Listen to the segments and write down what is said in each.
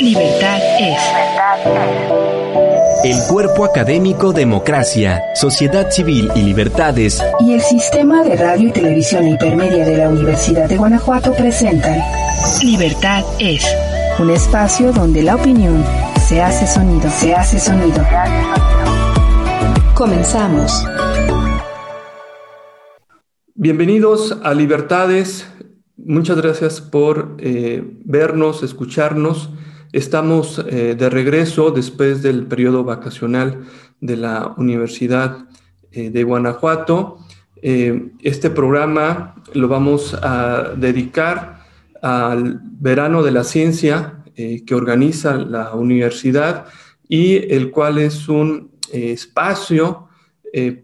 Libertad es. El cuerpo académico Democracia, Sociedad Civil y Libertades y el Sistema de Radio y Televisión Intermedia de la Universidad de Guanajuato presentan Libertad es. Un espacio donde la opinión se hace sonido, se hace sonido. Comenzamos. Bienvenidos a Libertades. Muchas gracias por eh, vernos, escucharnos. Estamos eh, de regreso después del periodo vacacional de la Universidad eh, de Guanajuato. este programa lo vamos a dedicar al verano de la ciencia que organiza la universidad y el cual es un espacio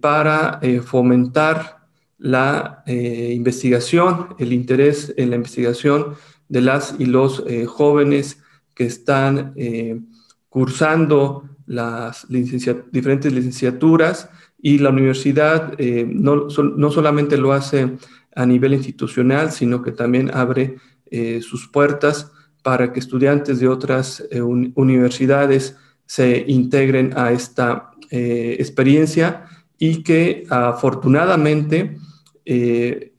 para fomentar la eh, investigación, el interés en la investigación de las y los eh, jóvenes que están eh, cursando las diferentes licenciaturas y la universidad no, no, solamente lo hace a nivel institucional, sino que también abre sus puertas para que estudiantes de otras universidades se integren a esta experiencia y que afortunadamente eh,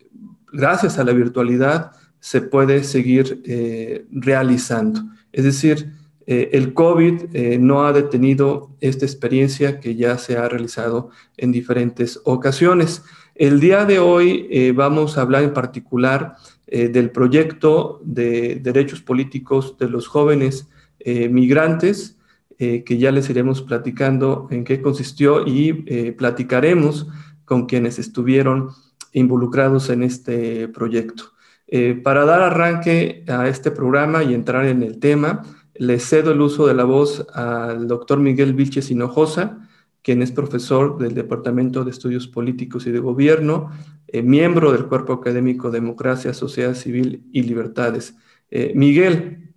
gracias a la virtualidad se puede seguir eh, realizando. Es decir, eh, el COVID no ha detenido esta experiencia que ya se ha realizado en diferentes ocasiones. El día de hoy vamos a hablar en particular del proyecto de derechos políticos de los jóvenes migrantes, que ya les iremos platicando en qué consistió y platicaremos con quienes estuvieron involucrados en este proyecto. Eh, para dar arranque a este programa y entrar en el tema, le cedo el uso de la voz al doctor Miguel Vilches Hinojosa, quien es profesor del Departamento de Estudios Políticos y de Gobierno, eh, miembro del Cuerpo Académico Democracia, Sociedad Civil y Libertades. Eh, Miguel,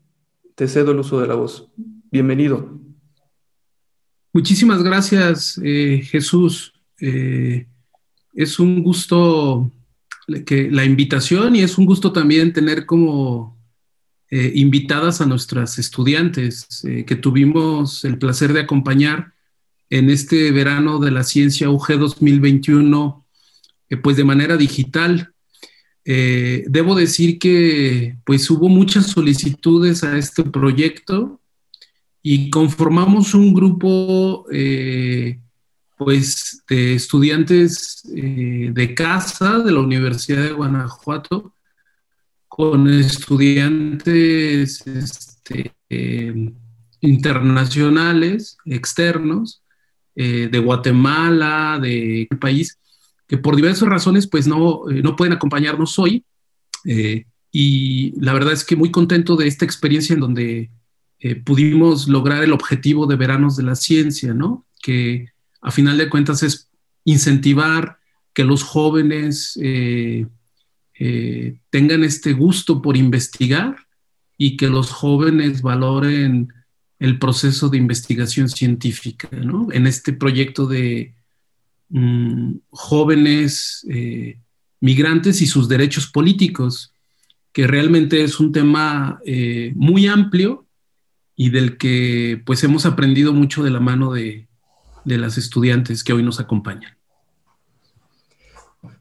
te cedo el uso de la voz. Bienvenido. Muchísimas gracias, Jesús es un gusto que la invitación y es un gusto también tener como eh, invitadas a nuestras estudiantes eh, que tuvimos el placer de acompañar en este verano de la ciencia UG 2021, eh, pues de manera digital. debo decir que pues hubo muchas solicitudes a este proyecto y conformamos un grupo pues de estudiantes eh, de casa de la Universidad de Guanajuato con estudiantes este, eh, internacionales, externos, eh, de Guatemala, de país, que por diversas razones pues no, no pueden acompañarnos hoy. y la verdad es que muy contento de esta experiencia en donde pudimos lograr el objetivo de Veranos de la Ciencia, ¿no? Que a final de cuentas es incentivar que los jóvenes eh, eh, tengan este gusto por investigar y que los jóvenes valoren el proceso de investigación científica, ¿no? En este proyecto de mm, jóvenes eh, migrantes y sus derechos políticos, que realmente es un tema muy amplio y del que pues hemos aprendido mucho de la mano de, de las estudiantes que hoy nos acompañan.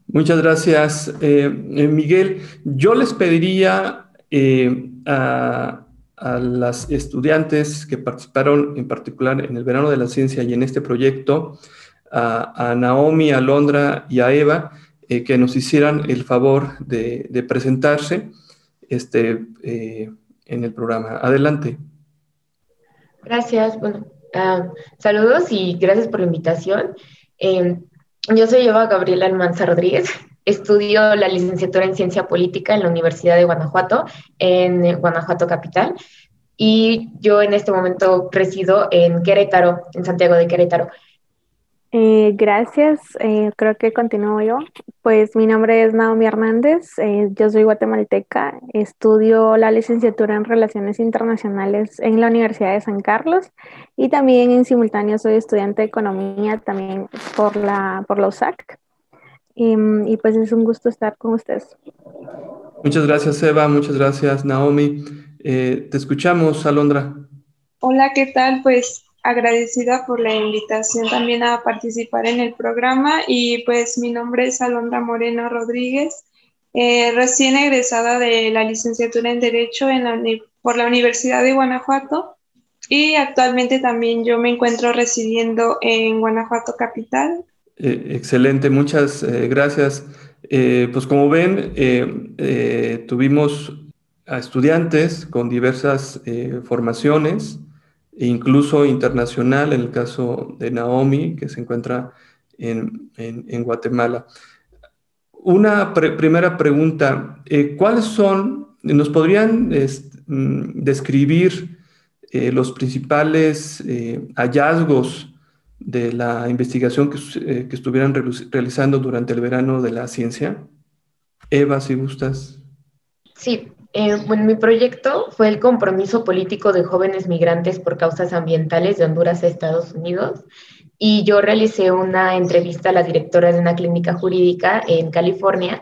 Muchas gracias, eh, eh, Miguel. Yo les pediría eh, a, las estudiantes que participaron en particular en el verano de la ciencia y en este proyecto, a, Naomi, a Londra y a Eva, que nos hicieran el favor de, presentarse este, en el programa. Adelante. Gracias. Bueno, Ah, saludos y gracias por la invitación. Em, yo soy Eva Gabriela Almanza Rodríguez. Estudio la licenciatura en Ciencia Política en la Universidad de Guanajuato, en Guanajuato Capital. Y yo en este momento resido en Querétaro, en Santiago de Querétaro. Eh, gracias, eh, creo que continúo yo. Pues mi nombre es Naomi Hernández, eh, yo soy guatemalteca, estudio la licenciatura en Relaciones Internacionales en la Universidad de San Carlos y también en simultáneo soy estudiante de Economía también por la, por la USAC. Y, pues es un gusto estar con ustedes. Muchas gracias Eva, muchas gracias Naomi. te escuchamos, Alondra. Hola, ¿qué tal? Pues agradecida por la invitación también a participar en el programa y pues mi nombre es Alondra Moreno Rodríguez, eh, recién egresada de la licenciatura en Derecho en por la Universidad de Guanajuato y actualmente también yo me encuentro residiendo en Guanajuato Capital. Eh, excelente, muchas eh, gracias. pues como ven, tuvimos a estudiantes con diversas formaciones incluso internacional, en el caso de Naomi, que se encuentra en, Guatemala. Una primera pregunta, eh, ¿cuáles son, nos podrían mm, describir eh, los principales eh, hallazgos de la investigación que, que estuvieran realizando durante el verano de la ciencia? Eva, si gustas. Sí, eh, mi proyecto fue el compromiso político de jóvenes migrantes por causas ambientales de Honduras a Estados Unidos y yo realicé una entrevista a la directora de una clínica jurídica en California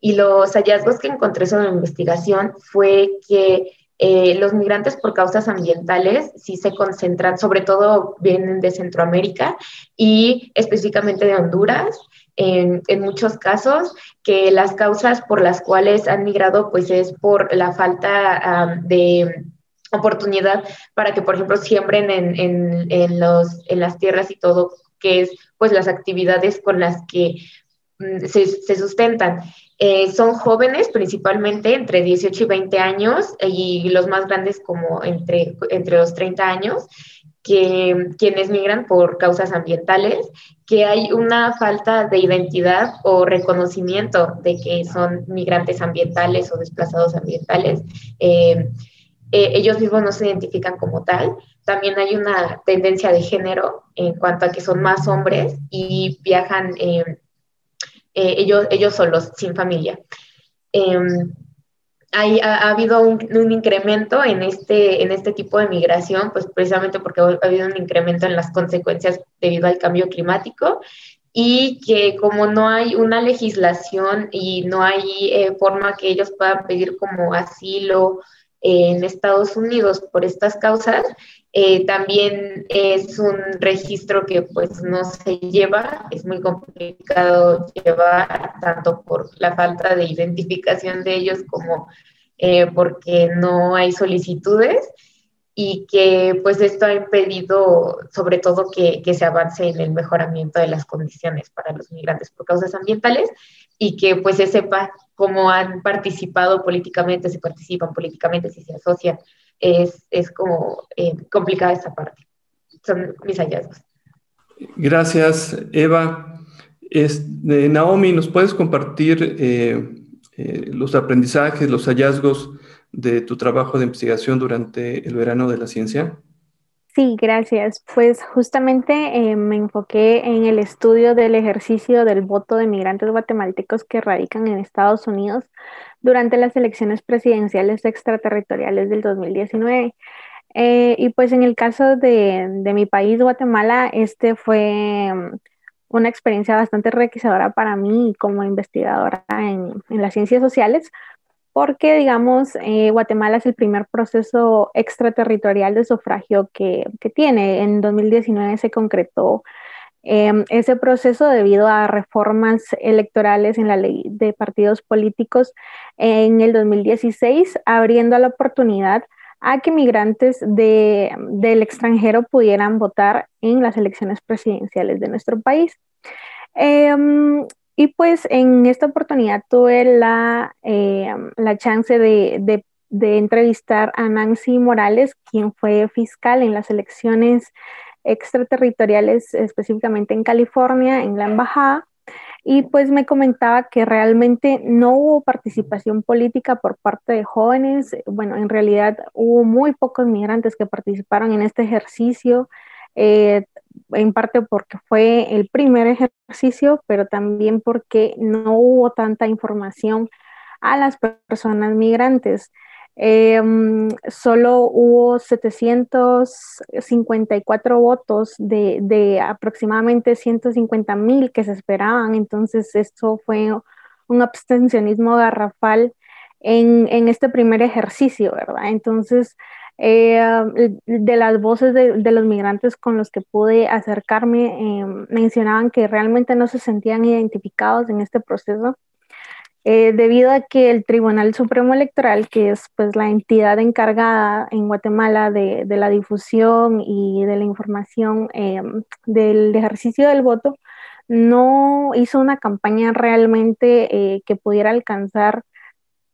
y los hallazgos que encontré sobre la investigación fue que eh, los migrantes por causas ambientales sí se concentran, sobre todo vienen de Centroamérica y específicamente de Honduras en, muchos casos, que las causas por las cuales han migrado pues es por la falta de oportunidad para que, por ejemplo, siembren en, en, los, en las tierras y todo, que es pues las actividades con las que mm, se, sustentan. Eh, son jóvenes principalmente entre 18 y 20 años y los más grandes como entre, entre los 30 años que quienes migran por causas ambientales, que hay una falta de identidad o reconocimiento de que son migrantes ambientales o desplazados ambientales. Eh, eh, ellos mismos no se identifican como tal. También hay una tendencia de género en cuanto a que son más hombres y viajan eh, ellos, ellos solos, sin familia. Em, ha, habido un, incremento en este, en este tipo de migración, pues precisamente porque ha habido un incremento en las consecuencias debido al cambio climático y que como no hay una legislación y no hay eh, forma que ellos puedan pedir como asilo en Estados Unidos por estas causas, eh, también es un registro que pues no se lleva, es muy complicado llevar tanto por la falta de identificación de ellos como eh, porque no hay solicitudes y que pues esto ha impedido sobre todo que, que, se avance en el mejoramiento de las condiciones para los migrantes por causas ambientales y que pues se sepa cómo han participado políticamente, si participan políticamente, si se asocian. Es, es como eh, complicada esa parte. Son mis hallazgos. Gracias, Eva. Es, eh, Naomi, ¿nos puedes compartir eh, eh, los aprendizajes, los hallazgos de tu trabajo de investigación durante el verano de la ciencia? Sí, gracias. Pues justamente eh, me enfoqué en el estudio del ejercicio del voto de migrantes guatemaltecos que radican en Estados Unidos durante las elecciones presidenciales extraterritoriales del 2019. Eh, y pues en el caso de, de mi país, Guatemala, este fue una experiencia bastante enriquecedora para mí como investigadora en, las ciencias sociales, porque, digamos, eh, Guatemala es el primer proceso extraterritorial de sufragio que, tiene. En 2019 se concretó em, ese proceso debido a reformas electorales en la ley de partidos políticos en el 2016, abriendo la oportunidad a que migrantes del extranjero pudieran votar en las elecciones presidenciales de nuestro país. Em, y pues en esta oportunidad tuve la, em, la chance de, de, entrevistar a Nancy Morales, quien fue fiscal en las elecciones extraterritoriales, específicamente en California, en la embajada y pues me comentaba que realmente no hubo participación política por parte de jóvenes. Bueno, en realidad hubo muy pocos migrantes que participaron en este ejercicio, eh, en parte porque fue el primer ejercicio, pero también porque no hubo tanta información a las personas migrantes. Em, solo hubo 754 votos de, de aproximadamente 150 mil que se esperaban, entonces esto fue un abstencionismo garrafal en, en este primer ejercicio, ¿verdad? Entonces, Eh, de las voces de, los migrantes con los que pude acercarme, eh, mencionaban que realmente no se sentían identificados en este proceso, eh, debido a que el Tribunal Supremo Electoral, que es pues la entidad encargada en Guatemala de, la difusión y de la información del ejercicio del voto, no hizo una campaña realmente que pudiera alcanzar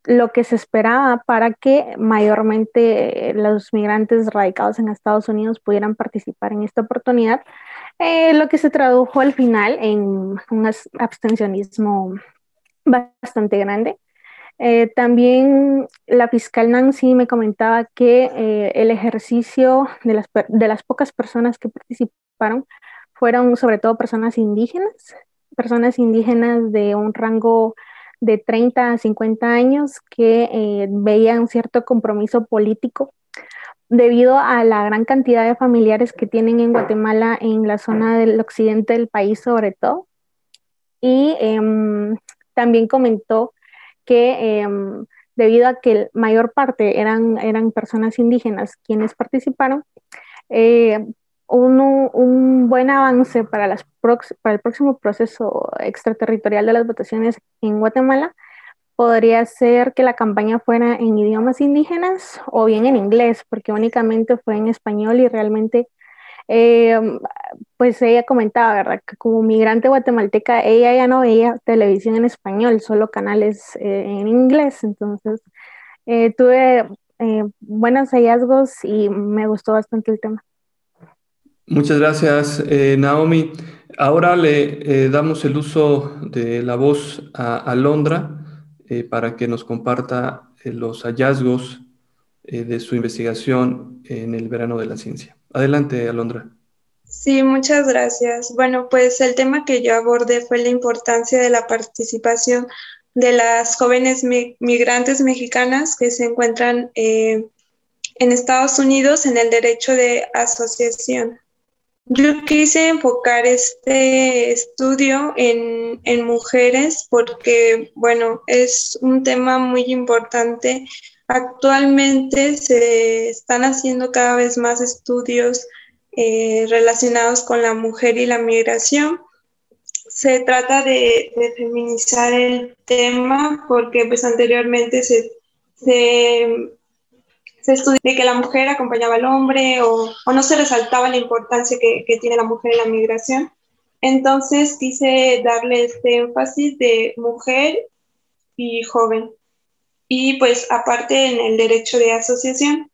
lo que se esperaba para que mayormente eh, los migrantes radicados en Estados Unidos pudieran participar en esta oportunidad, eh, lo que se tradujo al final en un abstencionismo bastante grande. Eh, también la fiscal Nancy me comentaba que el ejercicio de las, de las pocas personas que participaron fueron sobre todo personas indígenas, personas indígenas de un rango de 30 a 50 años que eh, veían cierto compromiso político debido a la gran cantidad de familiares que tienen en Guatemala en la zona del occidente del país sobre todo. Y em, también comentó que em, debido a que la mayor parte eran, eran personas indígenas quienes participaron, eh, un, buen avance para, las para el próximo proceso extraterritorial de las votaciones en Guatemala podría ser que la campaña fuera en idiomas indígenas o bien en inglés, porque únicamente fue en español y realmente, eh, pues ella comentaba, ¿verdad? Que como migrante guatemalteca, ella ya no veía televisión en español, solo canales eh, en inglés. Entonces, eh, tuve buenos hallazgos y me gustó bastante el tema. Muchas gracias, Naomi. Ahora le damos el uso de la voz a Alondra para que nos comparta los hallazgos de su investigación en el verano de la ciencia. Adelante, Alondra. Sí, muchas gracias. Bueno, pues el tema que yo abordé fue la importancia de la participación de las jóvenes migrantes mexicanas que se encuentran en Estados Unidos en el derecho de asociación. Yo quise enfocar este estudio en, mujeres porque, bueno, es un tema muy importante. Actualmente se están haciendo cada vez más estudios eh, relacionados con la mujer y la migración. Se trata de, feminizar el tema porque pues anteriormente se se estudió de que la mujer acompañaba al hombre o, no se resaltaba la importancia que, tiene la mujer en la migración. Entonces quise darle este énfasis de mujer y joven. Y pues aparte en el derecho de asociación.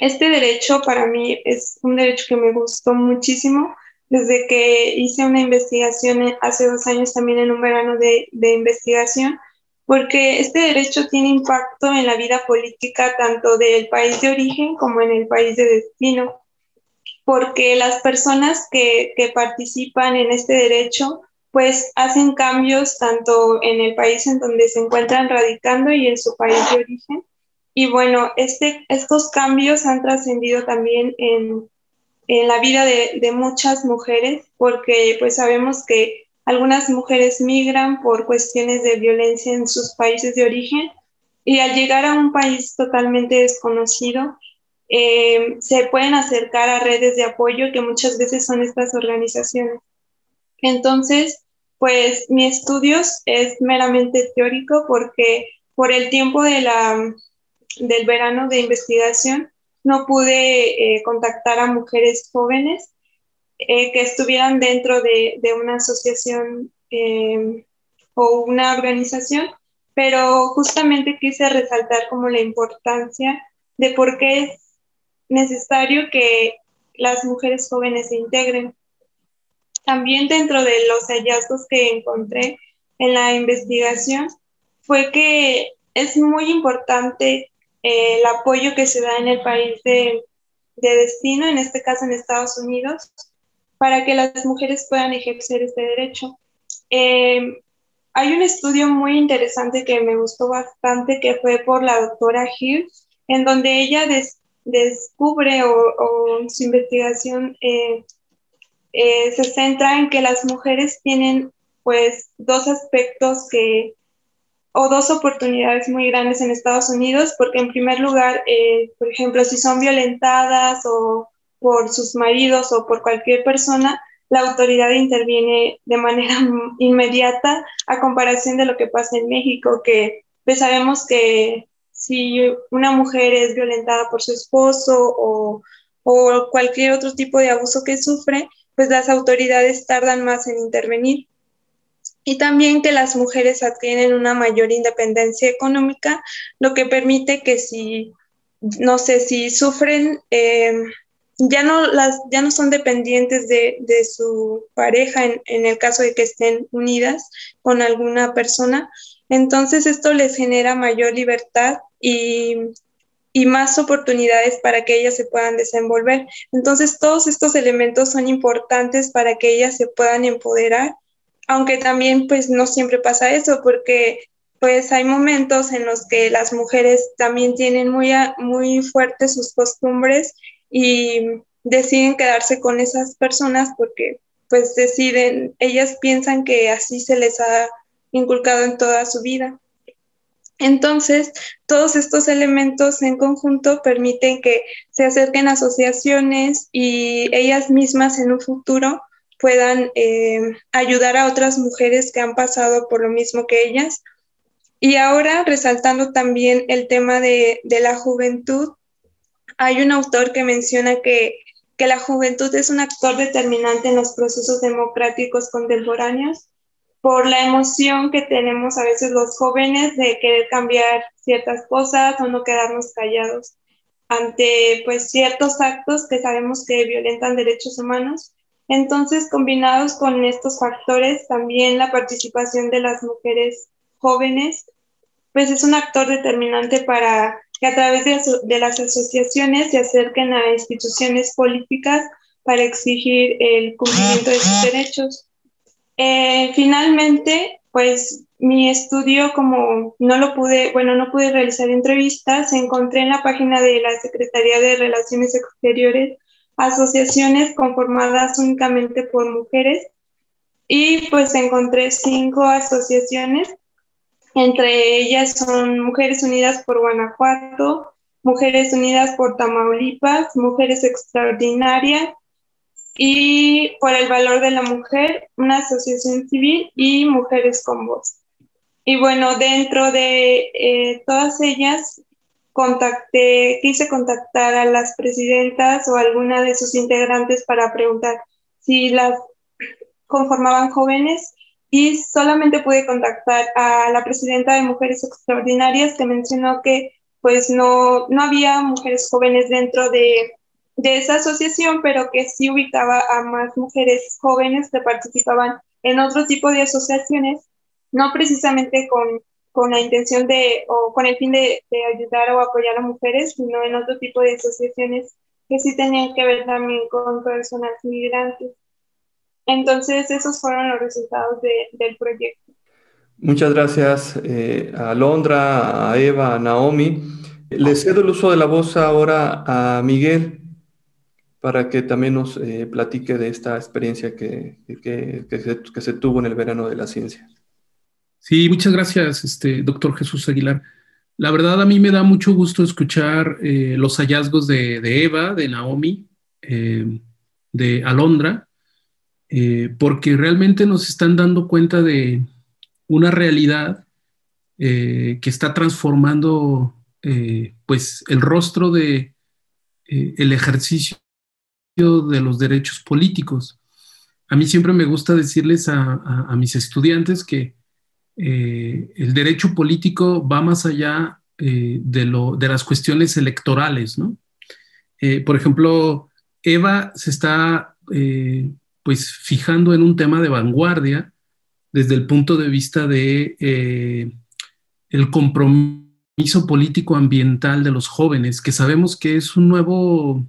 Este derecho para mí es un derecho que me gustó muchísimo desde que hice una investigación hace dos años también en un verano de, de investigación porque este derecho tiene impacto en la vida política tanto del país de origen como en el país de destino, porque las personas que, participan en este derecho pues hacen cambios tanto en el país en donde se encuentran radicando y en su país de origen. Y bueno, este, estos cambios han trascendido también en, la vida de, de, muchas mujeres, porque pues sabemos que algunas mujeres migran por cuestiones de violencia en sus países de origen y al llegar a un país totalmente desconocido, eh, se pueden acercar a redes de apoyo que muchas veces son estas organizaciones. Entonces, pues mi estudio es meramente teórico porque por el tiempo de la, del verano de investigación no pude eh, contactar a mujeres jóvenes eh, que estuvieran dentro de, una asociación eh, o una organización, pero justamente quise resaltar como la importancia de por qué es necesario que las mujeres jóvenes se integren. También dentro de los hallazgos que encontré en la investigación fue que es muy importante eh, el apoyo que se da en el país de, de destino, en este caso en Estados Unidos, para que las mujeres puedan ejercer este derecho. Eh, hay un estudio muy interesante que me gustó bastante que fue por la doctora Hill, en donde ella descubre o, su investigación eh, eh, se centra en que las mujeres tienen pues dos aspectos que o dos oportunidades muy grandes en Estados Unidos, porque en primer lugar, eh, por ejemplo, si son violentadas o por sus maridos o por cualquier persona, la autoridad interviene de manera inmediata a comparación de lo que pasa en México, que pues sabemos que si una mujer es violentada por su esposo o, o cualquier otro tipo de abuso que sufre, pues las autoridades tardan más en intervenir y también que las mujeres adquieren una mayor independencia económica, lo que permite que si, no sé, si sufren, eh, ya, no las, ya no son dependientes de, de su pareja en, en, el caso de que estén unidas con alguna persona. Entonces esto les genera mayor libertad y, y más oportunidades para que ellas se puedan desenvolver. Entonces todos estos elementos son importantes para que ellas se puedan empoderar aunque también pues no siempre pasa eso porque pues hay momentos en los que las mujeres también tienen muy, muy fuertes sus costumbres y deciden quedarse con esas personas porque pues deciden, ellas piensan que así se les ha inculcado en toda su vida. Entonces, todos estos elementos en conjunto permiten que se acerquen asociaciones y ellas mismas en un futuro puedan eh, ayudar a otras mujeres que han pasado por lo mismo que ellas. Y ahora, resaltando también el tema de, la juventud, hay un autor que menciona que, que la juventud es un actor determinante en los procesos democráticos contemporáneos por la emoción que tenemos a veces los jóvenes de querer cambiar ciertas cosas o no quedarnos callados ante pues ciertos actos que sabemos que violentan derechos humanos entonces, combinados con estos factores, también la participación de las mujeres jóvenes, pues es un actor determinante para que a través de, las asociaciones se acerquen a instituciones políticas para exigir el cumplimiento de sus derechos. Eh, finalmente, pues mi estudio, como no lo pude, bueno, no pude realizar entrevistas, encontré en la página de la Secretaría de Relaciones Exteriores asociaciones conformadas únicamente por mujeres y pues encontré cinco asociaciones, entre ellas son Mujeres Unidas por Guanajuato, Mujeres Unidas por Tamaulipas, Mujeres Extraordinarias y por el Valor de la Mujer, una asociación civil y Mujeres con Voz. Y bueno, dentro de eh, todas ellas contacté, quise contactar a las presidentas o alguna de sus integrantes para preguntar si las conformaban jóvenes y solamente pude contactar a la presidenta de Mujeres Extraordinarias que mencionó que pues no, no había mujeres jóvenes dentro de, de esa asociación, pero que sí ubicaba a más mujeres jóvenes que participaban en otro tipo de asociaciones, no precisamente con con la intención de, o con el fin de, ayudar o apoyar a mujeres, sino en otro tipo de asociaciones que sí tenían que ver también con personas migrantes. Entonces, esos fueron los resultados del proyecto. Muchas gracias eh, a Londra, a Eva, a Naomi. Le cedo el uso de la voz ahora a Miguel para que también nos eh, platique de esta experiencia que, que, que se tuvo en el verano de la ciencia. Sí, muchas gracias, este, doctor Jesús Aguilar. La verdad, a mí me da mucho gusto escuchar eh, los hallazgos de, Eva, de Naomi, eh, de Alondra, porque realmente nos están dando cuenta de una realidad que está transformando pues el rostro de el ejercicio de los derechos políticos. A mí siempre me gusta decirles a mis estudiantes que eh, el derecho político va más allá eh, de, lo, de, las cuestiones electorales, ¿no? Eh, por ejemplo, Eva se está pues fijando en un tema de vanguardia desde el punto de vista de el compromiso político ambiental de los jóvenes, que sabemos que es un nuevo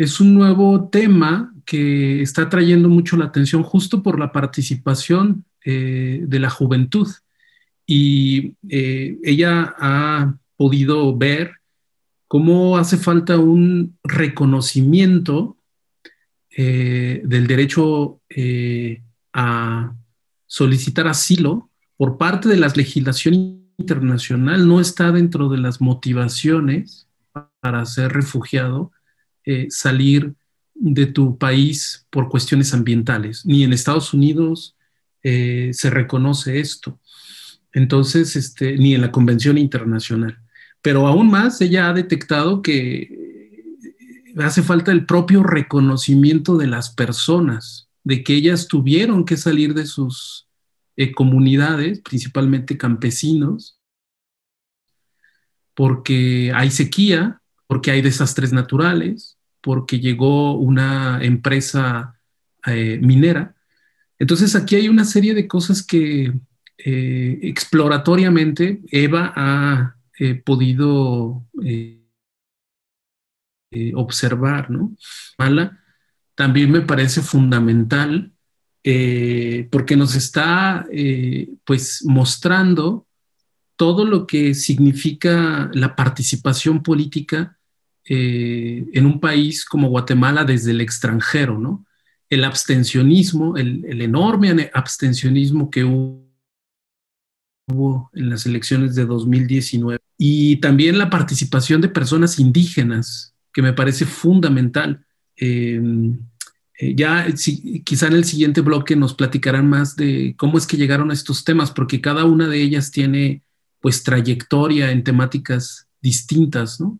es un nuevo tema que está trayendo mucho la atención justo por la participación eh, de la juventud. Y eh, ella ha podido ver cómo hace falta un reconocimiento eh, del derecho a solicitar asilo por parte de la legislación internacional. No está dentro de las motivaciones para ser refugiado eh, salir de tu país por cuestiones ambientales. Ni en Estados Unidos eh, se reconoce esto. Entonces, este, ni en la Convención Internacional. Pero aún más, ella ha detectado que hace falta el propio reconocimiento de las personas, de que ellas tuvieron que salir de sus eh, comunidades, principalmente campesinos, porque hay sequía, porque hay desastres naturales, porque llegó una empresa eh, minera. Entonces aquí hay una serie de cosas que eh, exploratoriamente Eva ha podido observar, ¿no? Mala también me parece fundamental eh, porque nos está eh, pues mostrando todo lo que significa la participación política eh, en un país como Guatemala desde el extranjero, ¿no? El abstencionismo, el, enorme abstencionismo que hubo en las elecciones de 2019 y también la participación de personas indígenas, que me parece fundamental. Eh, ya quizá en el siguiente bloque nos platicarán más de cómo es que llegaron a estos temas, porque cada una de ellas tiene pues trayectoria en temáticas distintas, ¿no?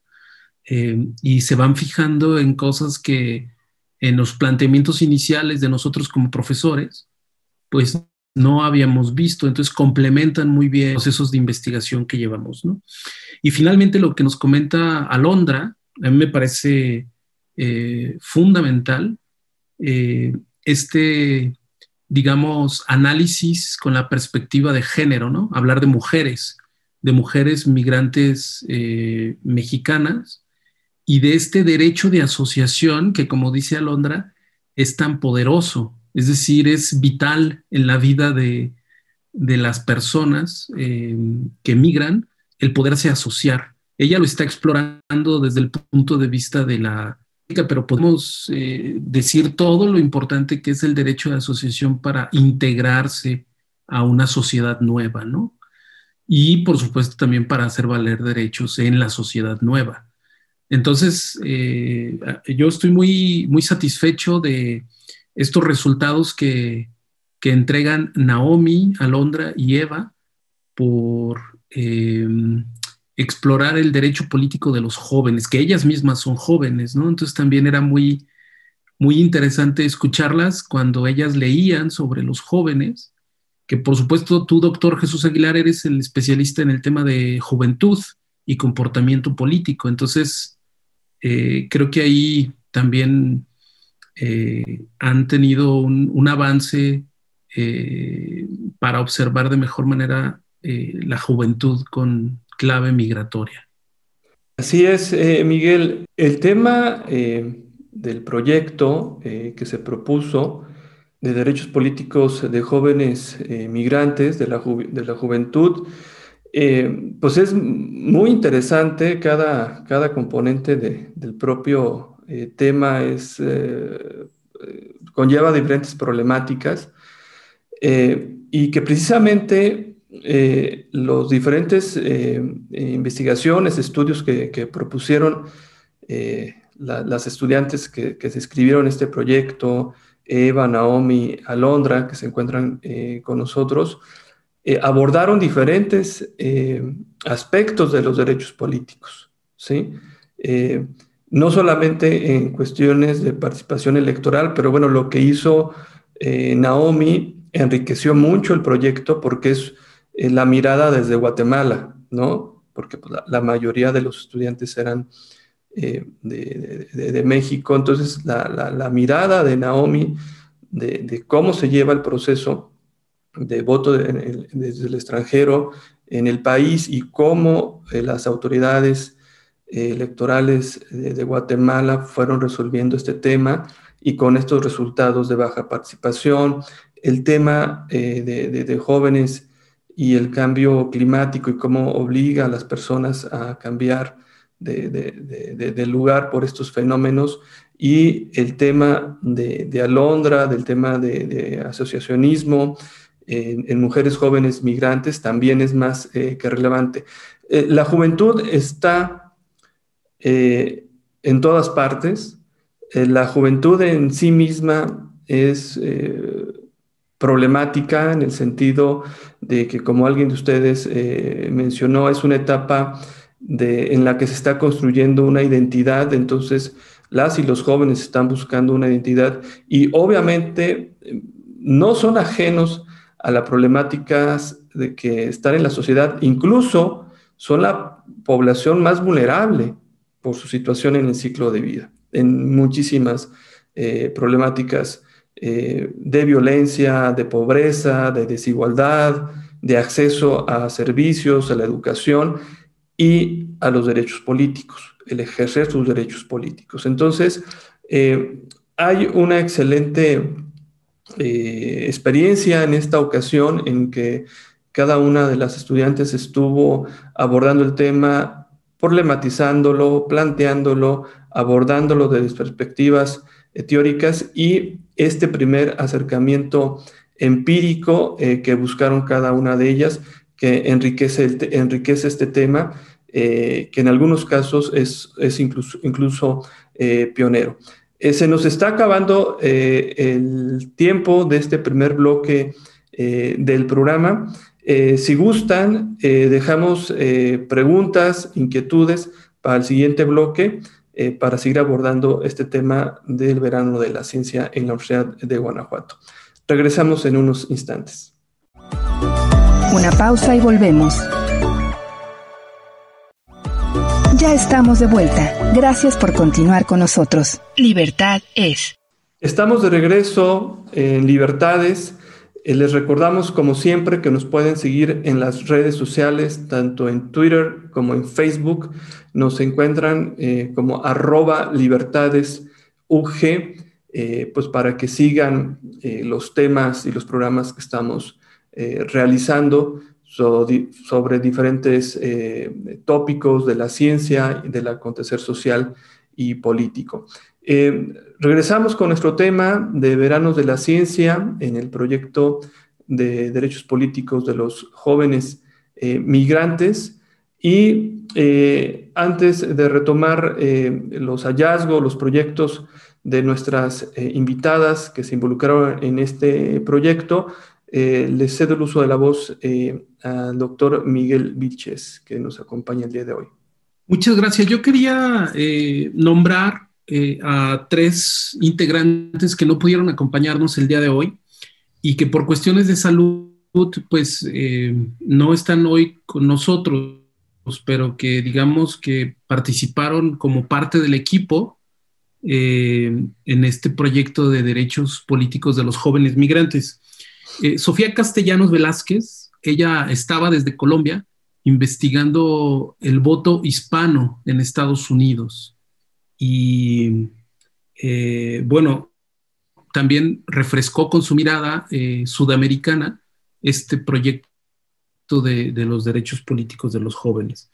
Eh, y se van fijando en cosas que en los planteamientos iniciales de nosotros como profesores, pues no habíamos visto, entonces complementan muy bien los procesos de investigación que llevamos, ¿no? Y finalmente lo que nos comenta Alondra, a mí me parece eh, fundamental, eh, este, digamos, análisis con la perspectiva de género, ¿no? Hablar de mujeres, de mujeres migrantes mexicanas y de este derecho de asociación que, como dice Alondra, es tan poderoso, es decir, es vital en la vida de, las personas eh, que migran el poderse asociar. Ella lo está explorando desde el punto de vista de la pero podemos eh, decir todo lo importante que es el derecho de asociación para integrarse a una sociedad nueva, ¿no? Y por supuesto también para hacer valer derechos en la sociedad nueva. Entonces, eh, yo estoy muy, muy satisfecho de estos resultados que, que entregan Naomi, Alondra y Eva por eh, explorar el derecho político de los jóvenes, que ellas mismas son jóvenes, ¿no? Entonces también era muy, muy interesante escucharlas cuando ellas leían sobre los jóvenes, que por supuesto tú, doctor Jesús Aguilar, eres el especialista en el tema de juventud y comportamiento político. Entonces, eh, creo que ahí también eh, han tenido un, avance eh, para observar de mejor manera la juventud con, clave migratoria. Así es, Miguel. El tema del proyecto que se propuso de derechos políticos de jóvenes migrantes de la, de la juventud, pues es muy interesante. Cada, cada componente del propio tema es, conlleva diferentes problemáticas y que precisamente eh, los diferentes eh, investigaciones, estudios que, propusieron eh, las estudiantes que, se inscribieron en este proyecto, Eva, Naomi, Alondra, que se encuentran con nosotros, abordaron diferentes aspectos de los derechos políticos, ¿sí? no solamente en cuestiones de participación electoral, pero bueno, lo que hizo Naomi enriqueció mucho el proyecto porque es la mirada desde Guatemala, ¿no? Porque pues, la, mayoría de los estudiantes eran eh, de, México. Entonces, la, mirada de Naomi de, cómo se lleva el proceso de voto desde el extranjero en el país y cómo eh, las autoridades eh, electorales de, Guatemala fueron resolviendo este tema y con estos resultados de baja participación, el tema de, jóvenes y el cambio climático y cómo obliga a las personas a cambiar de, lugar por estos fenómenos y el tema de, Alondra, del tema de, asociacionismo, en, mujeres jóvenes migrantes también es más que relevante. la juventud está en todas partes. la juventud en sí misma es problemática en el sentido de que, como alguien de ustedes mencionó, es una etapa en la que se está construyendo una identidad, entonces las y los jóvenes están buscando una identidad y obviamente no son ajenos a las problemáticas de que están en la sociedad, incluso son la población más vulnerable por su situación en el ciclo de vida, en muchísimas eh, problemáticas eh, de violencia, de pobreza, de desigualdad, de acceso a servicios, a la educación y a los derechos políticos, el ejercer sus derechos políticos. Entonces, eh, hay una excelente eh, experiencia en esta ocasión en que cada una de las estudiantes estuvo abordando el tema, problematizándolo, planteándolo, abordándolo desde perspectivas eh, teóricas y este primer acercamiento empírico que buscaron cada una de ellas, que enriquece, enriquece este tema eh, que en algunos casos es, incluso, eh, pionero. Eh, se nos está acabando el tiempo de este primer bloque del programa. si gustan, dejamos preguntas, inquietudes para el siguiente bloque para seguir abordando este tema del verano de la ciencia en la Universidad de Guanajuato. Regresamos en unos instantes. Una pausa y volvemos. Ya estamos de vuelta. Gracias por continuar con nosotros. Libertad es. Estamos de regreso en Libertades. Eh, les recordamos, como siempre, que nos pueden seguir en las redes sociales, tanto en Twitter como en Facebook. Nos encuentran eh, como arroba libertadesug, eh, pues para que sigan los temas y los programas que estamos realizando sobre diferentes eh, tópicos de la ciencia, del acontecer social y político. Eh, regresamos con nuestro tema de Veranos de la Ciencia en el proyecto de derechos políticos de los jóvenes eh, migrantes y antes de retomar los hallazgos, los proyectos de nuestras invitadas que se involucraron en este proyecto, eh, le cedo el uso de la voz eh, al doctor Miguel Vilches, que nos acompaña el día de hoy. Muchas gracias. Yo quería eh, nombrar a tres integrantes que no pudieron acompañarnos el día de hoy y que por cuestiones de salud, pues no están hoy con nosotros, pero que digamos que participaron como parte del equipo en este proyecto de derechos políticos de los jóvenes migrantes. Eh, Sofía Castellanos Velázquez, ella estaba desde Colombia investigando el voto hispano en Estados Unidos. Y eh, bueno, también refrescó con su mirada eh, sudamericana este proyecto de, los derechos políticos de los jóvenes.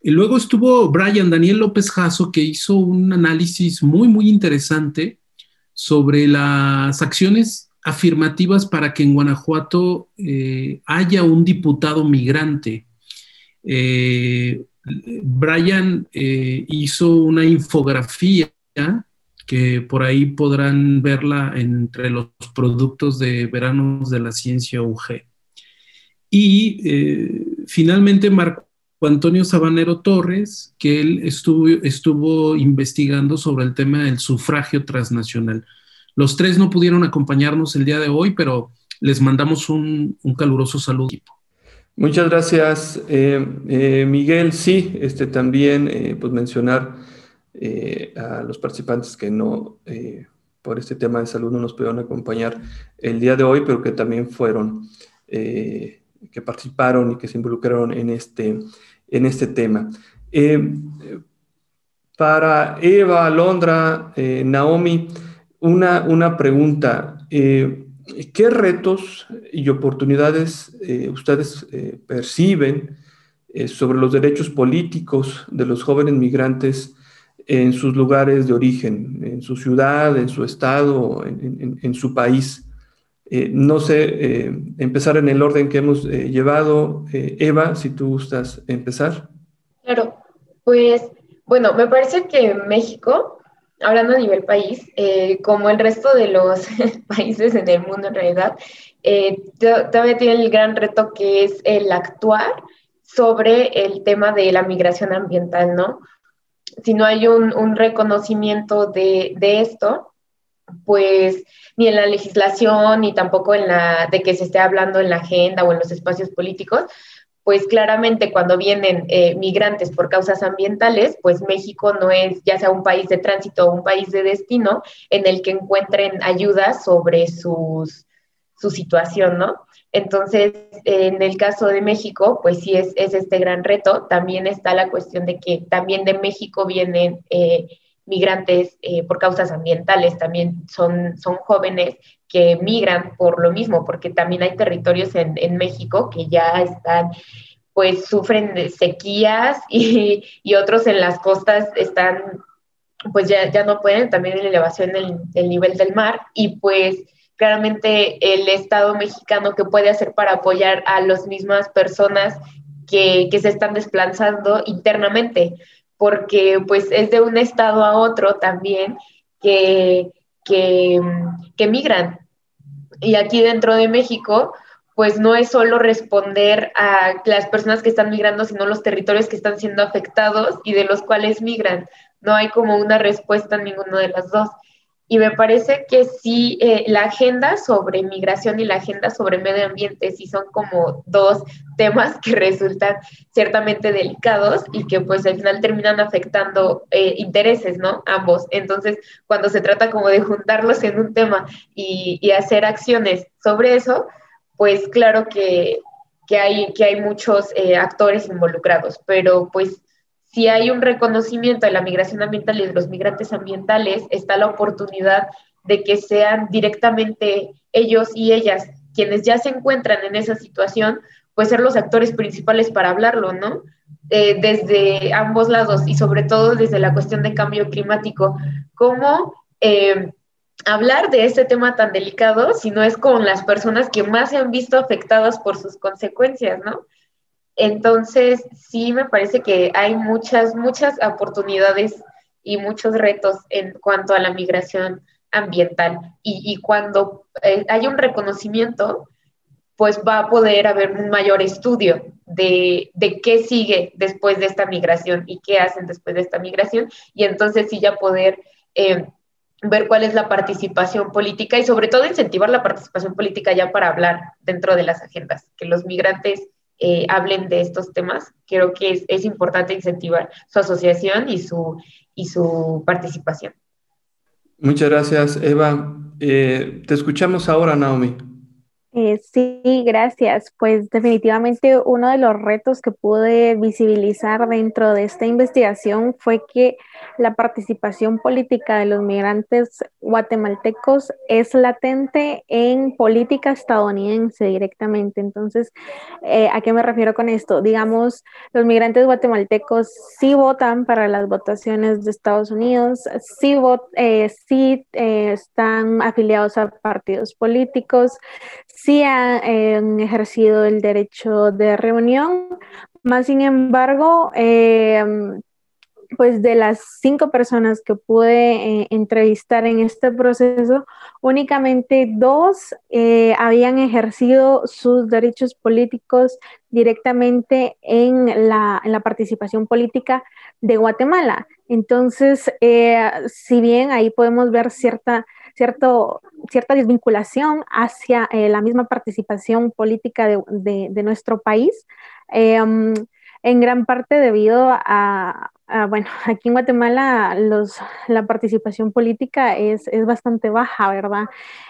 Y luego estuvo Brian Daniel López Jasso, que hizo un análisis muy, muy interesante sobre las acciones afirmativas para que en Guanajuato eh, haya un diputado migrante. Eh, Brian eh, hizo una infografía que por ahí podrán verla entre los productos de Veranos de la Ciencia UG. Y finalmente Marco Antonio Sabanero Torres, que él estuvo, estuvo investigando sobre el tema del sufragio transnacional. Los tres no pudieron acompañarnos el día de hoy, pero les mandamos un, caluroso saludo. Muchas gracias, eh, eh, Miguel. Sí, este, también eh, pues mencionar a los participantes que no, por este tema de salud, no nos pudieron acompañar el día de hoy, pero que también fueron, que participaron y que se involucraron en este, en este tema. para Eva, Alondra, Naomi, una, pregunta. Eh, ¿Qué retos y oportunidades eh, ustedes eh, perciben sobre los derechos políticos de los jóvenes migrantes en sus lugares de origen, en su ciudad, en su estado, en, su país? no sé, empezar en el orden que hemos llevado. Eva, si tú gustas empezar. Claro, pues bueno, me parece que México, hablando a nivel país, como el resto de los países en el mundo en realidad, todavía tiene el gran reto que es el actuar sobre el tema de la migración ambiental, ¿no? Si no hay un, reconocimiento de, esto, pues ni en la legislación, ni tampoco en la de que se esté hablando en la agenda o en los espacios políticos, pues claramente cuando vienen eh, migrantes por causas ambientales, pues México no es ya sea un país de tránsito o un país de destino en el que encuentren ayuda sobre sus, su situación, ¿no? Entonces, en el caso de México, pues sí es, este gran reto. También está la cuestión de que también de México vienen eh, migrantes eh, por causas ambientales, también son, son jóvenes que migran por lo mismo, porque también hay territorios en, México que ya están pues sufren de sequías y, otros en las costas están, pues ya, ya no pueden, también en elevación del nivel del mar. Y pues claramente el Estado mexicano que puede hacer para apoyar a las mismas personas que, se están desplazando internamente, porque pues es de un estado a otro también que, que, migran. Y aquí dentro de México, pues no es solo responder a las personas que están migrando, sino los territorios que están siendo afectados y de los cuales migran. No hay como una respuesta en ninguno de las dos. Y me parece que sí, eh, la agenda sobre migración y la agenda sobre medio ambiente sí son como dos temas que resultan ciertamente delicados y que pues al final terminan afectando eh, intereses, ¿no? Ambos. Entonces, cuando se trata como de juntarlos en un tema y, y hacer acciones sobre eso, pues claro que, que, hay, que hay muchos eh, actores involucrados, pero pues si hay un reconocimiento de la migración ambiental y de los migrantes ambientales, está la oportunidad de que sean directamente ellos y ellas quienes ya se encuentran en esa situación, pues ser los actores principales para hablarlo, ¿no? Eh, desde ambos lados y sobre todo desde la cuestión de cambio climático. ¿Cómo eh, hablar de este tema tan delicado si no es con las personas que más se han visto afectadas por sus consecuencias, ¿no? Entonces, sí me parece que hay muchas, muchas oportunidades y muchos retos en cuanto a la migración ambiental. Y, cuando eh, hay un reconocimiento, pues va a poder haber un mayor estudio de, qué sigue después de esta migración y qué hacen después de esta migración. Y entonces sí ya poder eh, ver cuál es la participación política y sobre todo incentivar la participación política ya para hablar dentro de las agendas, que los migrantes eh, hablen de estos temas. Creo que es, importante incentivar su asociación y su, y su participación. Muchas gracias, Eva. Eh, te escuchamos ahora, Naomi. Eh, sí, gracias. Pues definitivamente uno de los retos que pude visibilizar dentro de esta investigación fue que la participación política de los migrantes guatemaltecos es latente en política estadounidense directamente. Entonces, eh, ¿a qué me refiero con esto? Digamos, los migrantes guatemaltecos sí votan para las votaciones de Estados Unidos, sí, eh, sí están afiliados a partidos políticos, sí han ejercido el derecho de reunión, más sin embargo, em, pues de las cinco personas que pude eh, entrevistar en este proceso, únicamente dos eh, habían ejercido sus derechos políticos directamente en la, participación política de Guatemala. Entonces, eh, si bien ahí podemos ver cierta cierto, cierta desvinculación hacia la misma participación política de, nuestro país, en gran parte debido a, bueno, aquí en Guatemala los, la participación política es, bastante baja, ¿verdad?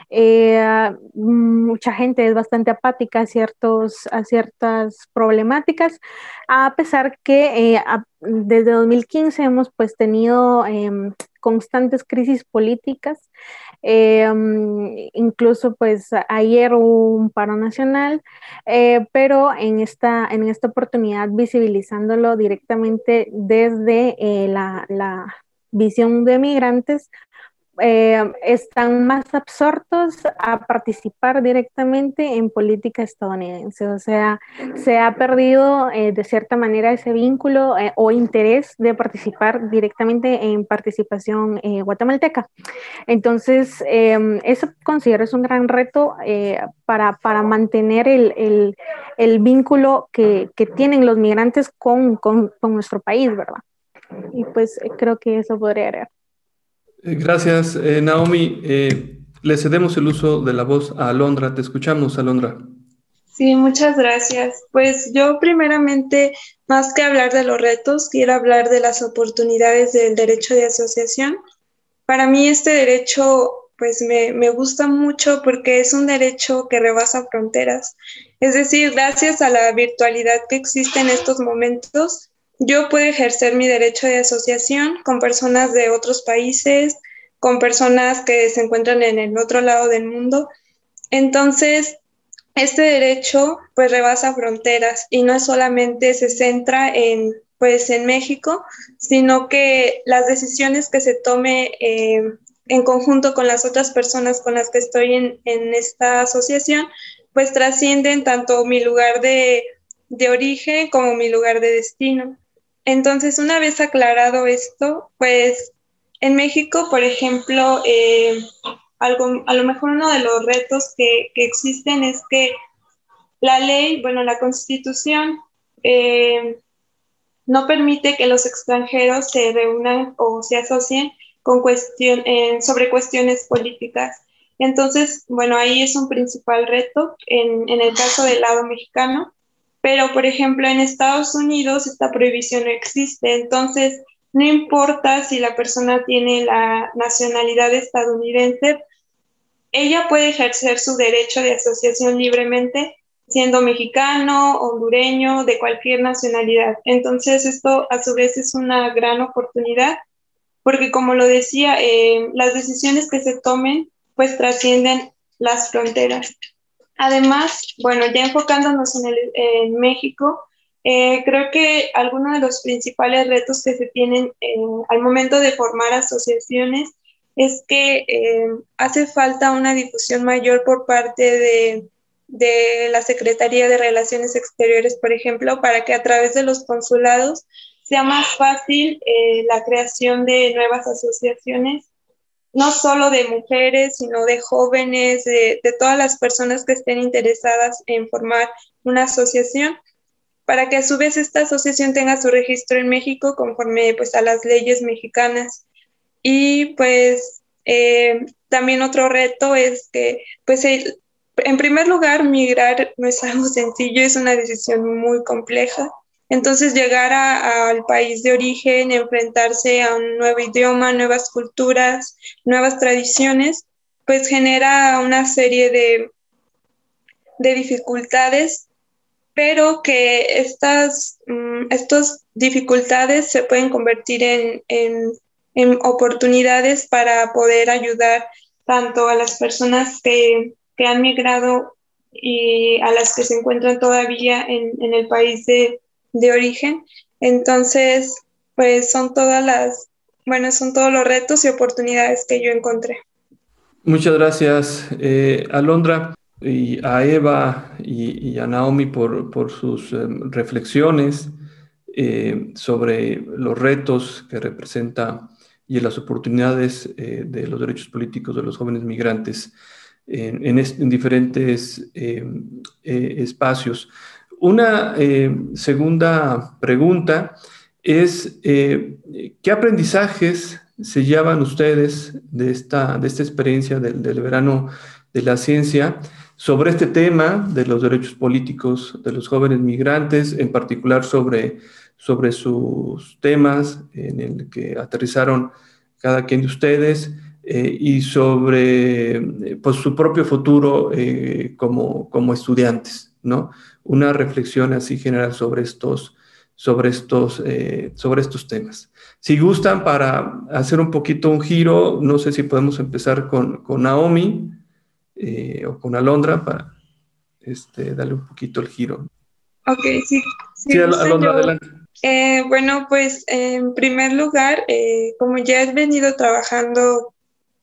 Eh, mucha gente es bastante apática a, ciertos, a ciertas problemáticas, a pesar que eh, desde 2015 hemos pues tenido em, constantes crisis políticas Em, incluso pues ayer hubo un paro nacional, eh, pero en esta, en esta oportunidad visibilizándolo directamente desde eh, la, visión de migrantes, eh, están más absortos a participar directamente en política estadounidense. O sea, se ha perdido eh, de cierta manera ese vínculo eh, o interés de participar directamente en participación guatemalteca. Entonces, em, eso considero es un gran reto para, para, mantener el, el, el vínculo que, que, tienen los migrantes con, con, nuestro país, ¿verdad? Y pues creo que eso podría ser. Eh, gracias, eh, Naomi. Eh, le cedemos el uso de la voz a Alondra. Te escuchamos, Alondra. Sí, muchas gracias. Pues yo primeramente, más que hablar de los retos, quiero hablar de las oportunidades del derecho de asociación. Para mí este derecho pues me, me, gusta mucho porque es un derecho que rebasa fronteras. Es decir, gracias a la virtualidad que existe en estos momentos, yo puedo ejercer mi derecho de asociación con personas de otros países, con personas que se encuentran en el otro lado del mundo. Entonces, este derecho pues rebasa fronteras y no solamente se centra en pues en México, sino que las decisiones que se tome eh, en conjunto con las otras personas con las que estoy en, en esta asociación, pues trascienden tanto mi lugar de, de origen como mi lugar de destino. Entonces, una vez aclarado esto, pues en México, por ejemplo, eh, algo, a lo mejor uno de los retos que, existen es que la ley, bueno, la constitución eh, no permite que los extranjeros se reúnan o se asocien con cuestión, sobre cuestiones políticas. Entonces, bueno, ahí es un principal reto en el caso del lado mexicano pero por ejemplo en Estados Unidos esta prohibición no existe, entonces no importa si la persona tiene la nacionalidad estadounidense, ella puede ejercer su derecho de asociación libremente siendo mexicano, hondureño, de cualquier nacionalidad. Entonces esto a su vez es una gran oportunidad porque como lo decía, eh, las decisiones que se tomen pues trascienden las fronteras. Además, bueno, ya enfocándonos en, el, México, eh, creo que algunos de los principales retos que se tienen eh, al momento de formar asociaciones es que eh, hace falta una difusión mayor por parte de, de, la Secretaría de Relaciones Exteriores, por ejemplo, para que a través de los consulados sea más fácil la creación de nuevas asociaciones no solo de mujeres, sino de jóvenes, de, todas las personas que estén interesadas en formar una asociación, para que a su vez esta asociación tenga su registro en México conforme pues a las leyes mexicanas. Y pues eh, también otro reto es que pues en primer lugar migrar no es algo sencillo, es una decisión muy compleja entonces llegar al país de origen, enfrentarse a un nuevo idioma, nuevas culturas, nuevas tradiciones, pues genera una serie de, de dificultades, pero que estas, mm, dificultades se pueden convertir en, en, oportunidades para poder ayudar tanto a las personas que, que, han migrado y a las que se encuentran todavía en, en el país de, de origen. Entonces, pues son todas las, bueno, son todos los retos y oportunidades que yo encontré. Muchas gracias, eh, Alondra, y a Eva y, a Naomi por, sus eh, reflexiones eh, sobre los retos que representa y las oportunidades de los derechos políticos de los jóvenes migrantes en, en diferentes espacios. Una eh, segunda pregunta es, eh, ¿qué aprendizajes se llevan ustedes de esta, de esta experiencia del, verano de la ciencia sobre este tema de los derechos políticos de los jóvenes migrantes, en particular sobre, sobre sus temas en el que aterrizaron cada quien de ustedes eh, y sobre pues, su propio futuro como, como estudiantes, ¿no? Una reflexión así general sobre estos, sobre estos, eh, sobre estos temas. Si gustan, para hacer un poquito un giro, no sé si podemos empezar con, con Naomi eh, o con Alondra para este, darle un poquito el giro. Ok, sí. Sí, Alondra, adelante. Eh, bueno, pues en primer lugar, como ya he venido trabajando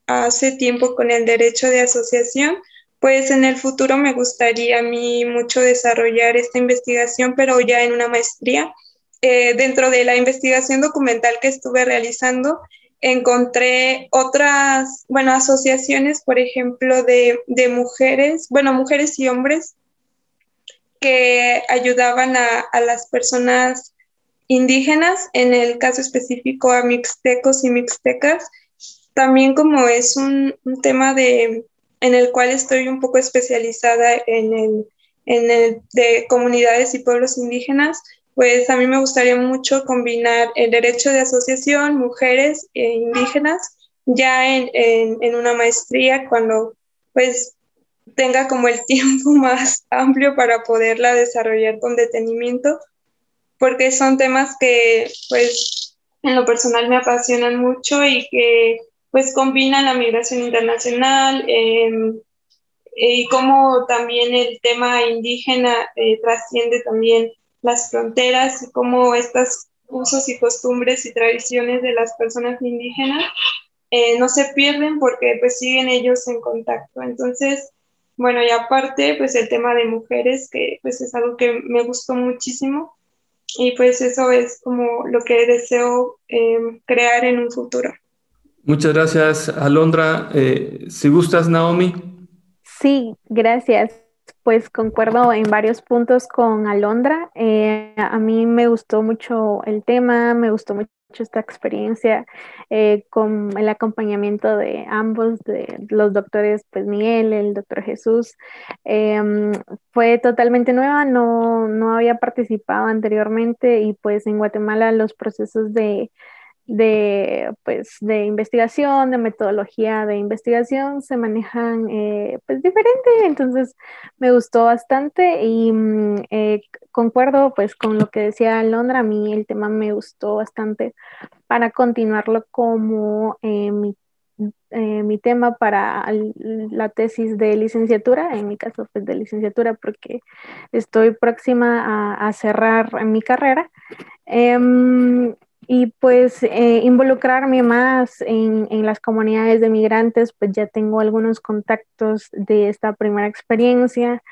hace tiempo con el derecho de asociación, pues en el futuro me gustaría a mí mucho desarrollar esta investigación, pero ya en una maestría. Eh, dentro de la investigación documental que estuve realizando, encontré otras, bueno, asociaciones, por ejemplo, de, de mujeres, bueno, mujeres y hombres que ayudaban a, a, las personas indígenas, en el caso específico a mixtecos y mixtecas. También como es un, un tema de, en el cual estoy un poco especializada en el, en el de comunidades y pueblos indígenas, pues a mí me gustaría mucho combinar el derecho de asociación, mujeres e indígenas, ya en, en, una maestría cuando pues tenga como el tiempo más amplio para poderla desarrollar con detenimiento, porque son temas que pues en lo personal me apasionan mucho y que pues combinan la migración internacional em, y cómo también el tema indígena eh, trasciende también las fronteras y cómo estos usos y costumbres y tradiciones de las personas indígenas eh, no se pierden porque pues siguen ellos en contacto. Entonces, bueno, y aparte, pues el tema de mujeres, que pues es algo que me gustó muchísimo y pues eso es como lo que deseo em, crear en un futuro. Muchas gracias, Alondra. Eh, si gustas, Naomi. Sí, gracias. Pues concuerdo en varios puntos con Alondra. Eh, a mí me gustó mucho el tema, me gustó mucho esta experiencia eh, con el acompañamiento de ambos, de los doctores, pues Miguel, el doctor Jesús. Em, fue totalmente nueva, no, no había participado anteriormente y pues en Guatemala los procesos de de, pues, de investigación, de metodología de investigación, se manejan eh, pues diferente, entonces me gustó bastante y mm, eh, concuerdo pues con lo que decía Londra, a mí el tema me gustó bastante para continuarlo como eh, mi, mi, tema para la tesis de licenciatura, en mi caso pues de licenciatura porque estoy próxima a, a cerrar mi carrera. Y pues eh, involucrarme más en, en, las comunidades de migrantes, pues ya tengo algunos contactos de esta primera experiencia,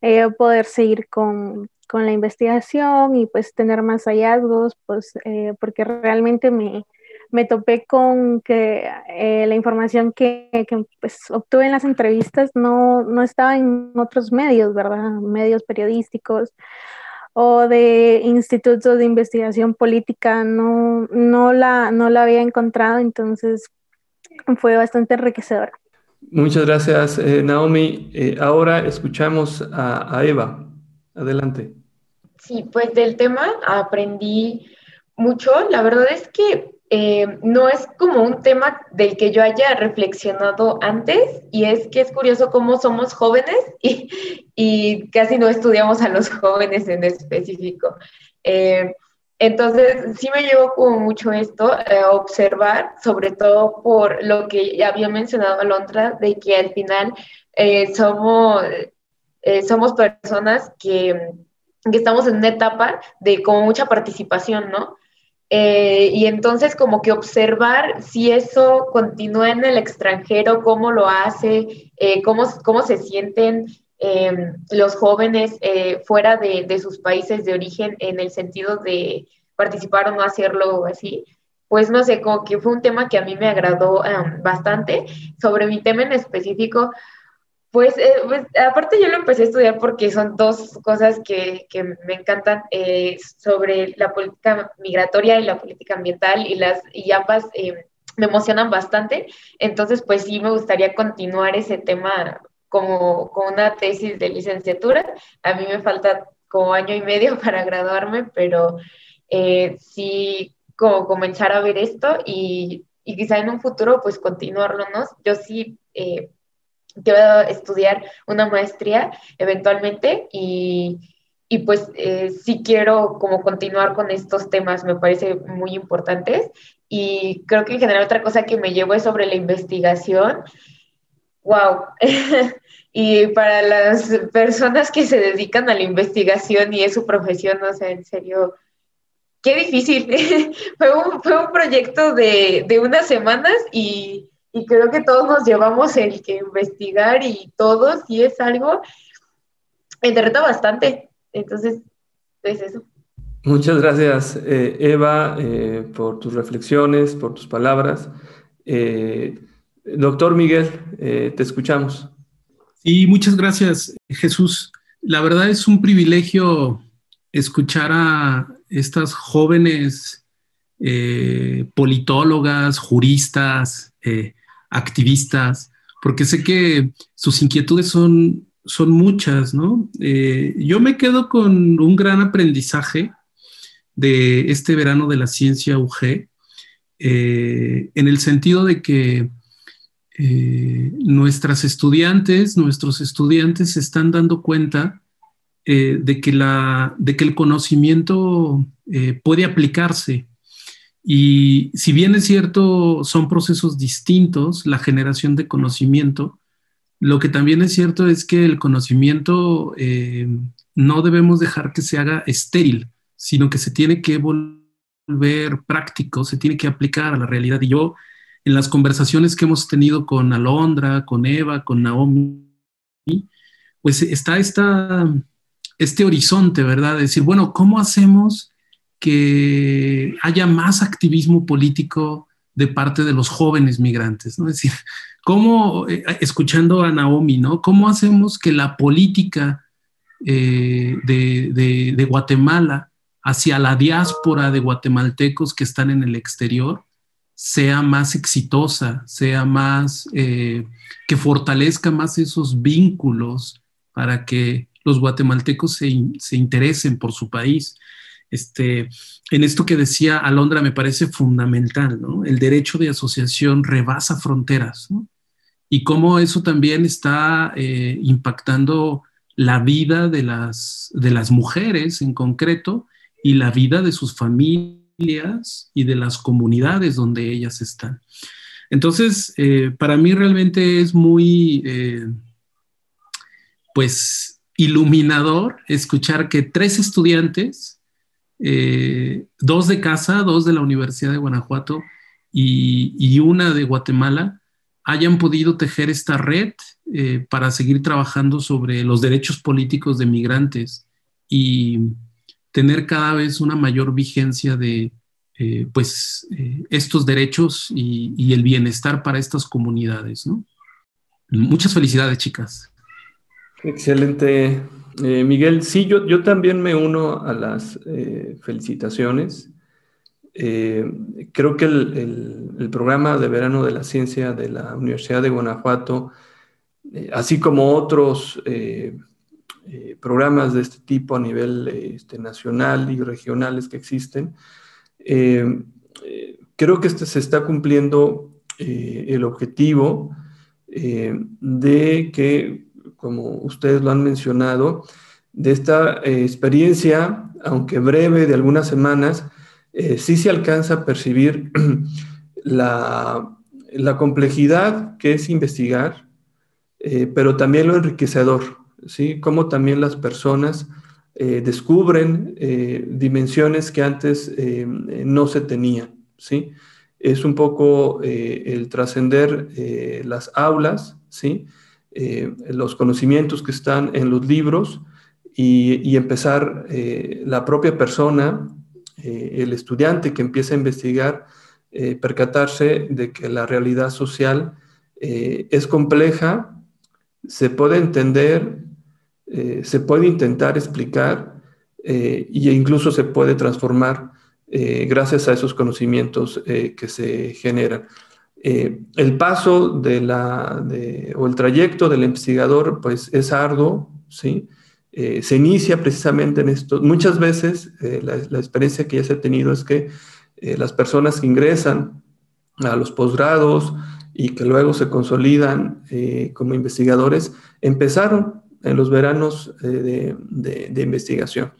eh, poder seguir con, con, la investigación y pues tener más hallazgos, pues eh, porque realmente me, me, topé con que la información que, que pues, obtuve en las entrevistas no, no estaba en otros medios, ¿verdad? Medios periodísticos o de institutos de investigación política, no, no, la, no la había encontrado, entonces fue bastante enriquecedora. Muchas gracias, eh, Naomi. Eh, ahora escuchamos a, a, Eva. Adelante. Sí, pues del tema aprendí mucho. La verdad es que eh, no es como un tema del que yo haya reflexionado antes y es que es curioso cómo somos jóvenes y, casi no estudiamos a los jóvenes en específico. Eh, entonces, sí me llevo como mucho esto a observar, sobre todo por lo que ya había mencionado Alondra, de que al final eh, somos, somos personas que, que estamos en una etapa de como mucha participación, ¿no? Eh, y entonces como que observar si eso continúa en el extranjero, cómo lo hace, eh, cómo, cómo se sienten em, los jóvenes eh, fuera de, de, sus países de origen en el sentido de participar o no hacerlo así. Pues no sé, como que fue un tema que a mí me agradó em, bastante. Sobre mi tema en específico, pues, eh, pues, aparte yo lo empecé a estudiar porque son dos cosas que, que me encantan eh, sobre la política migratoria y la política ambiental y las y ambas eh, me emocionan bastante. Entonces, pues sí me gustaría continuar ese tema como, como una tesis de licenciatura. A mí me falta como año y medio para graduarme, pero sí como comenzar a ver esto y, y, quizá en un futuro pues continuarlo, ¿no? Yo sí quiero estudiar una maestría eventualmente y, y pues eh, sí quiero como continuar con estos temas, me parece muy importantes. Y creo que en general otra cosa que me llevo es sobre la investigación. ¡Wow! y para las personas que se dedican a la investigación y es su profesión, o sea, en serio, qué difícil. fue, un, fue un proyecto de, de unas semanas y y creo que todos nos llevamos el que investigar y todos, y es algo, me reta bastante. Entonces, es eso. Muchas gracias, eh, Eva, eh, por tus reflexiones, por tus palabras. Eh, doctor Miguel, te escuchamos. Sí, muchas gracias, Jesús. La verdad es un privilegio escuchar a estas jóvenes politólogas, juristas, activistas, porque sé que sus inquietudes son, son muchas, ¿no? yo me quedo con un gran aprendizaje de este verano de la ciencia UG, eh, en el sentido de que eh, nuestras estudiantes, nuestros estudiantes se están dando cuenta eh, de, que la, de que el conocimiento puede aplicarse. Y si bien es cierto, son procesos distintos, la generación de conocimiento, lo que también es cierto es que el conocimiento no debemos dejar que se haga estéril sino que se tiene que volver práctico, se tiene que aplicar a la realidad. Y yo, en las conversaciones que hemos tenido con Alondra, con Eva, con Naomi, pues está esta, este horizonte, ¿verdad? De decir, bueno, ¿cómo hacemos que haya más activismo político de parte de los jóvenes migrantes? ¿no? Es decir, ¿cómo, eh, escuchando a Naomi, ¿no? ¿Cómo hacemos que la política eh, de Guatemala hacia la diáspora de guatemaltecos que están en el exterior sea más exitosa, sea más, eh, que fortalezca más esos vínculos para que los guatemaltecos se, interesen por su país. Este, en esto que decía Alondra me parece fundamental, ¿no? El derecho de asociación rebasa fronteras, Y cómo eso también está eh, impactando la vida de las, de las mujeres en concreto y la vida de sus familias y de las comunidades donde ellas están. Entonces, eh, para mí realmente es muy, eh, pues, iluminador escuchar que tres estudiantes, eh, dos de casa, dos de la Universidad de Guanajuato y, una de Guatemala, hayan podido tejer esta red para seguir trabajando sobre los derechos políticos de migrantes y tener cada vez una mayor vigencia de eh, pues, eh, estos derechos y, el bienestar para estas comunidades. Muchas felicidades, chicas. Excelente, eh, Miguel. Sí, yo, yo también me uno a las felicitaciones. creo que el, el, programa de verano de la ciencia de la Universidad de Guanajuato, así como otros eh, programas de este tipo a nivel este, nacional y regionales que existen. Eh, eh, creo que este se está cumpliendo el objetivo de que, como ustedes lo han mencionado, de esta experiencia, aunque breve, de algunas semanas, sí se alcanza a percibir la, la complejidad que es investigar, pero también lo enriquecedor ¿sí? Cómo también las personas eh, descubren eh, dimensiones que antes eh, no se tenían, ¿sí? Es un poco el trascender las aulas, ¿sí? Los conocimientos que están en los libros y, empezar la propia persona, el estudiante que empieza a investigar, percatarse de que la realidad social es compleja, se puede entender, eh, se puede intentar explicar e incluso se puede transformar eh, gracias a esos conocimientos que se generan. El paso de la, o el trayecto del investigador pues es arduo, ¿sí? se inicia precisamente en esto. Muchas veces la, la, experiencia que ya se ha tenido es que las personas que ingresan a los posgrados y que luego se consolidan como investigadores, empezaron en los veranos eh, de, investigación.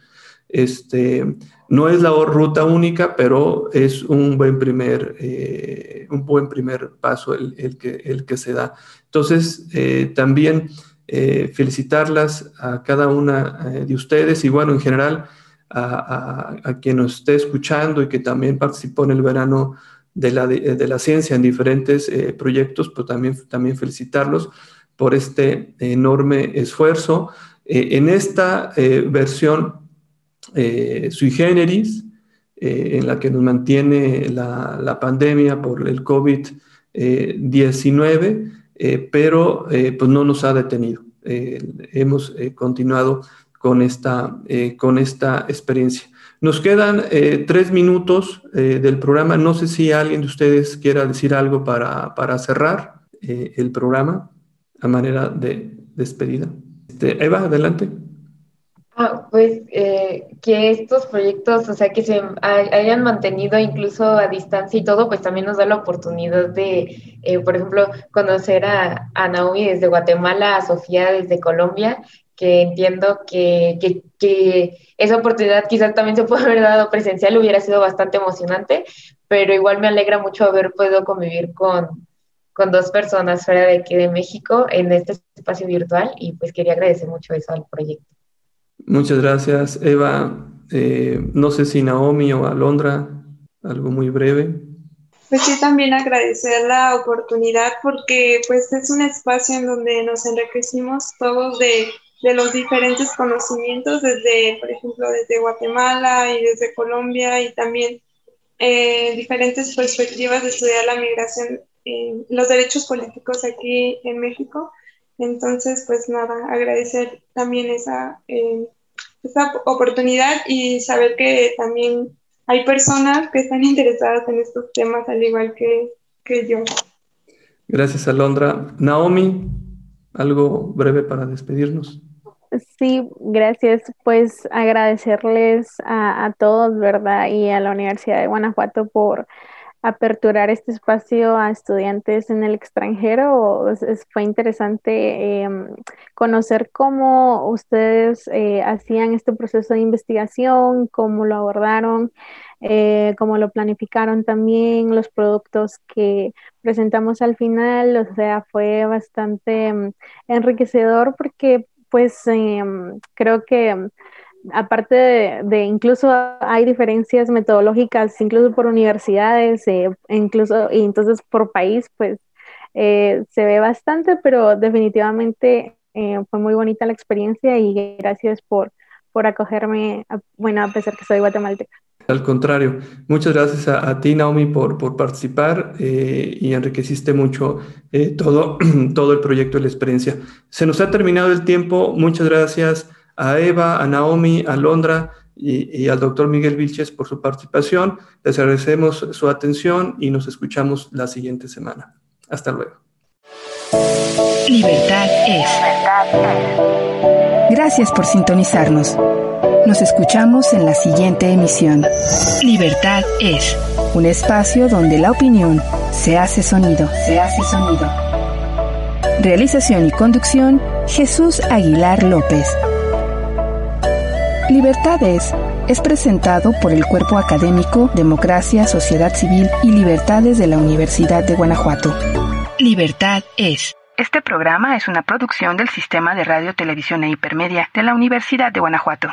Este, no es la ruta única, pero es un buen primer, eh, un buen primer paso el, que, el que se da. Entonces, eh, también felicitarlas a cada una de ustedes y bueno, en general a, quien nos esté escuchando y que también participó en el verano de la, de, la ciencia en diferentes eh, proyectos, pues también, también felicitarlos por este enorme esfuerzo. Eh, en esta eh, sui generis, en la que nos mantiene la, la pandemia por el COVID-19, pero pues no nos ha detenido. hemos continuado con esta, con esta experiencia. Nos quedan eh, tres minutos eh, del programa. No sé si alguien de ustedes quiera decir algo para, para cerrar eh, el programa a manera de despedida. Este, Eva, adelante. Ah, pues que estos proyectos, o sea, que se hayan mantenido incluso a distancia y todo, pues también nos da la oportunidad de, por ejemplo, conocer a, a, Naomi desde Guatemala, a Sofía desde Colombia, que entiendo que, que, que esa oportunidad quizás también se puede haber dado presencial, hubiera sido bastante emocionante, pero igual me alegra mucho haber podido convivir con, con dos personas fuera de aquí de México en este espacio virtual y pues quería agradecer mucho eso al proyecto. Muchas gracias, Eva. Eh, no sé si Naomi o Alondra, algo muy breve. Pues sí, también agradecer la oportunidad porque pues es un espacio en donde nos enriquecimos todos de los diferentes conocimientos desde, por ejemplo, desde Guatemala y desde Colombia y también eh, diferentes perspectivas de estudiar la migración, eh, los derechos políticos aquí en México. Entonces, pues nada, agradecer también esa, eh, esa oportunidad y saber que también hay personas que están interesadas en estos temas al igual que, que yo. Gracias, Alondra. Naomi, algo breve para despedirnos. Sí, gracias. Pues agradecerles a, todos, ¿verdad? Y a la Universidad de Guanajuato por aperturar este espacio a estudiantes en el extranjero. fue interesante em, conocer cómo ustedes eh, hacían este proceso de investigación, cómo lo abordaron, eh, cómo lo planificaron también, los productos que presentamos al final. O sea, fue bastante em, enriquecedor porque pues em, creo que aparte de, incluso hay diferencias metodológicas, incluso por universidades, eh, incluso y entonces por país, pues eh, se ve bastante, pero definitivamente eh, fue muy bonita la experiencia y gracias por, por acogerme, bueno, a pesar que soy guatemalteca. Al contrario, muchas gracias a, ti, Naomi, por, por participar eh, y enriqueciste mucho todo, todo el proyecto y la experiencia. Se nos ha terminado el tiempo. Muchas gracias a Eva, a Naomi, a Londra y, al doctor Miguel Vilches por su participación. Les agradecemos su atención y nos escuchamos la siguiente semana. Hasta luego. Libertad es. Gracias por sintonizarnos. Nos escuchamos en la siguiente emisión. Libertad es un espacio donde la opinión se hace sonido. Se hace sonido. Realización y conducción Jesús Aguilar López. Libertad es es presentado por el Cuerpo Académico Democracia, Sociedad Civil y Libertades de la Universidad de Guanajuato. Libertad es. Este programa es una producción del Sistema de Radio, Televisión e Hipermedia de la Universidad de Guanajuato.